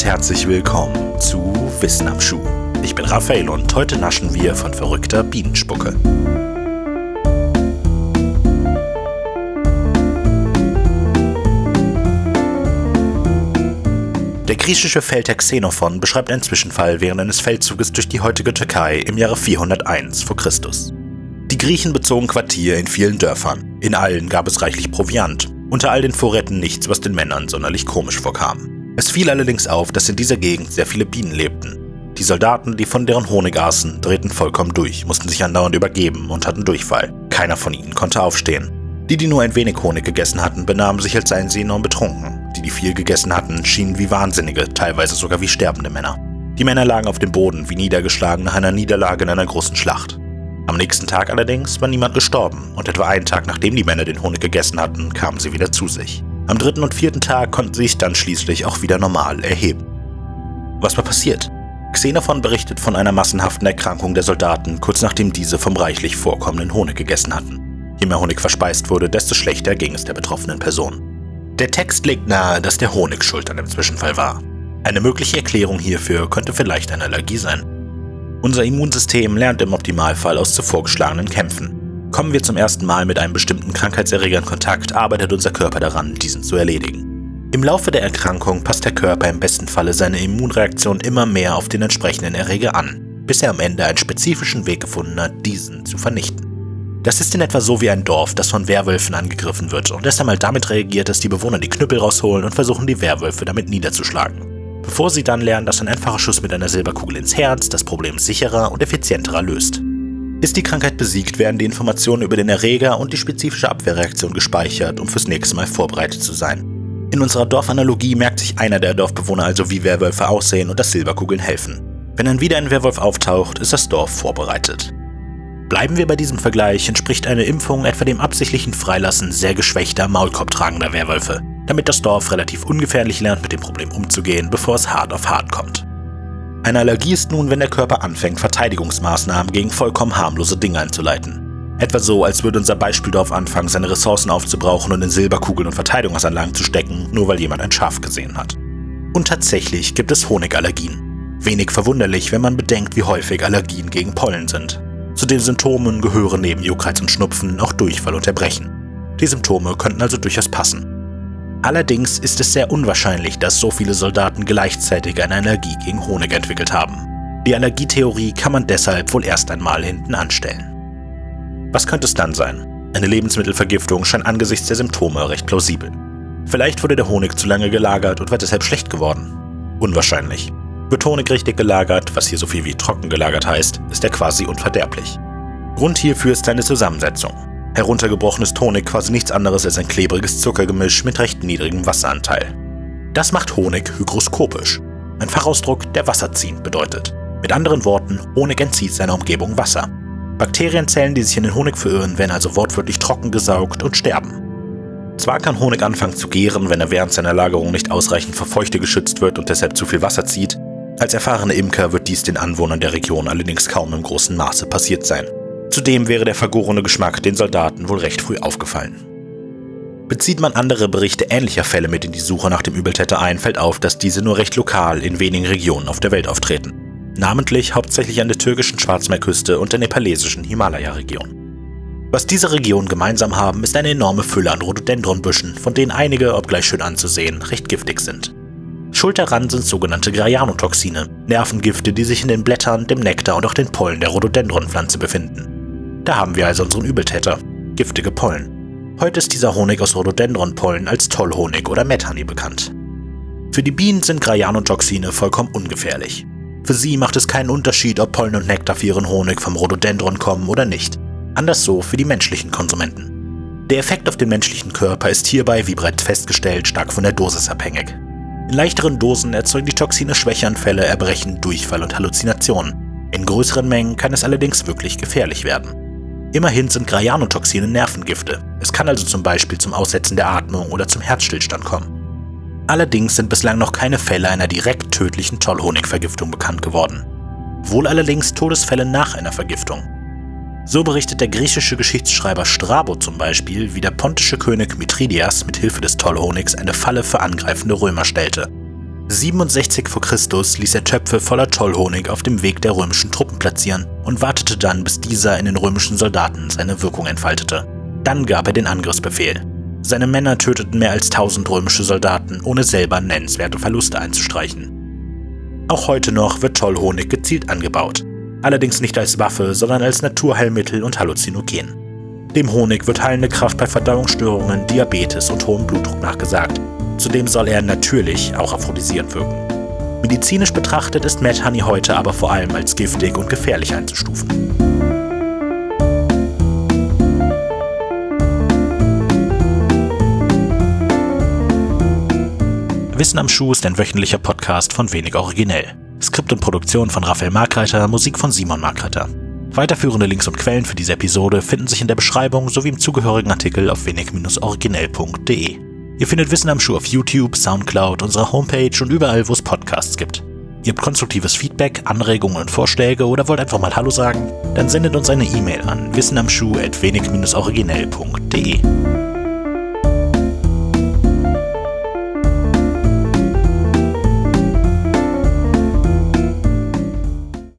und herzlich willkommen zu Wissen am Schuh. Ich bin Raphael und heute naschen wir von verrückter Bienenspucke. Der griechische Feldherr Xenophon beschreibt einen Zwischenfall während eines Feldzuges durch die heutige Türkei im Jahre 401 v. Chr. Die Griechen bezogen Quartier in vielen Dörfern. In allen gab es reichlich Proviant. Unter all den Vorräten nichts, was den Männern sonderlich komisch vorkam. Es fiel allerdings auf, dass in dieser Gegend sehr viele Bienen lebten. Die Soldaten, die von deren Honig aßen, drehten vollkommen durch, mussten sich andauernd übergeben und hatten Durchfall. Keiner von ihnen konnte aufstehen. Die, die nur ein wenig Honig gegessen hatten, benahmen sich, als seien sie enorm betrunken. Die, die viel gegessen hatten, schienen wie Wahnsinnige, teilweise sogar wie sterbende Männer. Die Männer lagen auf dem Boden, wie niedergeschlagen nach einer Niederlage in einer großen Schlacht. Am nächsten Tag allerdings war niemand gestorben und etwa einen Tag nachdem die Männer den Honig gegessen hatten, kamen sie wieder zu sich. Am dritten und vierten Tag konnten sie sich dann schließlich auch wieder normal erheben. Was war passiert? Xenophon berichtet von einer massenhaften Erkrankung der Soldaten, kurz nachdem diese vom reichlich vorkommenden Honig gegessen hatten. Je mehr Honig verspeist wurde, desto schlechter ging es der betroffenen Person. Der Text legt nahe, dass der Honig schuld an dem Zwischenfall war. Eine mögliche Erklärung hierfür könnte vielleicht eine Allergie sein. Unser Immunsystem lernt im Optimalfall aus zuvor geschlagenen Kämpfen. Kommen wir zum ersten Mal mit einem bestimmten Krankheitserreger in Kontakt, arbeitet unser Körper daran, diesen zu erledigen. Im Laufe der Erkrankung passt der Körper im besten Falle seine Immunreaktion immer mehr auf den entsprechenden Erreger an, bis er am Ende einen spezifischen Weg gefunden hat, diesen zu vernichten. Das ist in etwa so wie ein Dorf, das von Werwölfen angegriffen wird und erst einmal damit reagiert, dass die Bewohner die Knüppel rausholen und versuchen, die Werwölfe damit niederzuschlagen. Bevor sie dann lernen, dass ein einfacher Schuss mit einer Silberkugel ins Herz das Problem sicherer und effizienterer löst. Ist die Krankheit besiegt, werden die Informationen über den Erreger und die spezifische Abwehrreaktion gespeichert, um fürs nächste Mal vorbereitet zu sein. In unserer Dorfanalogie merkt sich einer der Dorfbewohner also, wie Werwölfe aussehen und dass Silberkugeln helfen. Wenn dann wieder ein Werwolf auftaucht, ist das Dorf vorbereitet. Bleiben wir bei diesem Vergleich, entspricht eine Impfung etwa dem absichtlichen Freilassen sehr geschwächter, maulkorbtragender Werwölfe, damit das Dorf relativ ungefährlich lernt, mit dem Problem umzugehen, bevor es hart auf hart kommt. Eine Allergie ist nun, wenn der Körper anfängt, Verteidigungsmaßnahmen gegen vollkommen harmlose Dinge einzuleiten. Etwa so, als würde unser Beispieldorf anfangen, seine Ressourcen aufzubrauchen und in Silberkugeln und Verteidigungsanlagen zu stecken, nur weil jemand ein Schaf gesehen hat. Und tatsächlich gibt es Honigallergien. Wenig verwunderlich, wenn man bedenkt, wie häufig Allergien gegen Pollen sind. Zu den Symptomen gehören neben Juckreiz und Schnupfen auch Durchfall und Erbrechen. Die Symptome könnten also durchaus passen. Allerdings ist es sehr unwahrscheinlich, dass so viele Soldaten gleichzeitig eine Allergie gegen Honig entwickelt haben. Die Allergietheorie kann man deshalb wohl erst einmal hinten anstellen. Was könnte es dann sein? Eine Lebensmittelvergiftung scheint angesichts der Symptome recht plausibel. Vielleicht wurde der Honig zu lange gelagert und war deshalb schlecht geworden. Unwahrscheinlich. Wird Honig richtig gelagert, was hier so viel wie trocken gelagert heißt, ist er quasi unverderblich. Grund hierfür ist seine Zusammensetzung. Heruntergebrochen ist Honig quasi nichts anderes als ein klebriges Zuckergemisch mit recht niedrigem Wasseranteil. Das macht Honig hygroskopisch, ein Fachausdruck, der wasserziehend bedeutet. Mit anderen Worten, Honig entzieht seiner Umgebung Wasser. Bakterienzellen, die sich in den Honig verirren, werden also wortwörtlich trocken gesaugt und sterben. Zwar kann Honig anfangen zu gären, wenn er während seiner Lagerung nicht ausreichend vor Feuchte geschützt wird und deshalb zu viel Wasser zieht, als erfahrene Imker wird dies den Anwohnern der Region allerdings kaum im großen Maße passiert sein. Zudem wäre der vergorene Geschmack den Soldaten wohl recht früh aufgefallen. Bezieht man andere Berichte ähnlicher Fälle mit in die Suche nach dem Übeltäter ein, fällt auf, dass diese nur recht lokal in wenigen Regionen auf der Welt auftreten. Namentlich hauptsächlich an der türkischen Schwarzmeerküste und der nepalesischen Himalaya-Region. Was diese Regionen gemeinsam haben, ist eine enorme Fülle an Rhododendronbüschen, von denen einige, obgleich schön anzusehen, recht giftig sind. Schuld daran sind sogenannte Graianotoxine, Nervengifte, die sich in den Blättern, dem Nektar und auch den Pollen der Rhododendronpflanze befinden. Da haben wir also unseren Übeltäter, giftige Pollen. Heute ist dieser Honig aus Rhododendronpollen als Tollhonig oder Methani bekannt. Für die Bienen sind Graianotoxine vollkommen ungefährlich. Für sie macht es keinen Unterschied, ob Pollen und Nektar für ihren Honig vom Rhododendron kommen oder nicht. Anders so für die menschlichen Konsumenten. Der Effekt auf den menschlichen Körper ist hierbei, wie bereits festgestellt, stark von der Dosis abhängig. In leichteren Dosen erzeugen die Toxine Schwächeanfälle, Erbrechen, Durchfall und Halluzinationen. In größeren Mengen kann es allerdings wirklich gefährlich werden. Immerhin sind Graianotoxine Nervengifte. Es kann also zum Beispiel zum Aussetzen der Atmung oder zum Herzstillstand kommen. Allerdings sind bislang noch keine Fälle einer direkt tödlichen Tollhonigvergiftung bekannt geworden. Wohl allerdings Todesfälle nach einer Vergiftung. So berichtet der griechische Geschichtsschreiber Strabo zum Beispiel, wie der pontische König Mithridias mit Hilfe des Tollhonigs eine Falle für angreifende Römer stellte. 67 v. Chr. ließ er Töpfe voller Tollhonig auf dem Weg der römischen Truppen platzieren und wartete dann, bis dieser in den römischen Soldaten seine Wirkung entfaltete. Dann gab er den Angriffsbefehl. Seine Männer töteten mehr als 1000 römische Soldaten, ohne selber nennenswerte Verluste einzustreichen. Auch heute noch wird Tollhonig gezielt angebaut. Allerdings nicht als Waffe, sondern als Naturheilmittel und Halluzinogen. Dem Honig wird heilende Kraft bei Verdauungsstörungen, Diabetes und hohem Blutdruck nachgesagt. Zudem soll er natürlich auch aphrodisierend wirken. Medizinisch betrachtet ist Mad Honey heute aber vor allem als giftig und gefährlich einzustufen. Wissen am Schuh ist ein wöchentlicher Podcast von Wenig Originell. Skript und Produktion von Raphael Markreiter, Musik von Simon Markreiter. Weiterführende Links und Quellen für diese Episode finden sich in der Beschreibung sowie im zugehörigen Artikel auf wenig-originell.de. Ihr findet Wissen am Schuh auf YouTube, Soundcloud, unserer Homepage und überall, wo es Podcasts gibt. Ihr habt konstruktives Feedback, Anregungen und Vorschläge oder wollt einfach mal Hallo sagen? Dann sendet uns eine E-Mail an wissenamschuh.wenig-originell.de.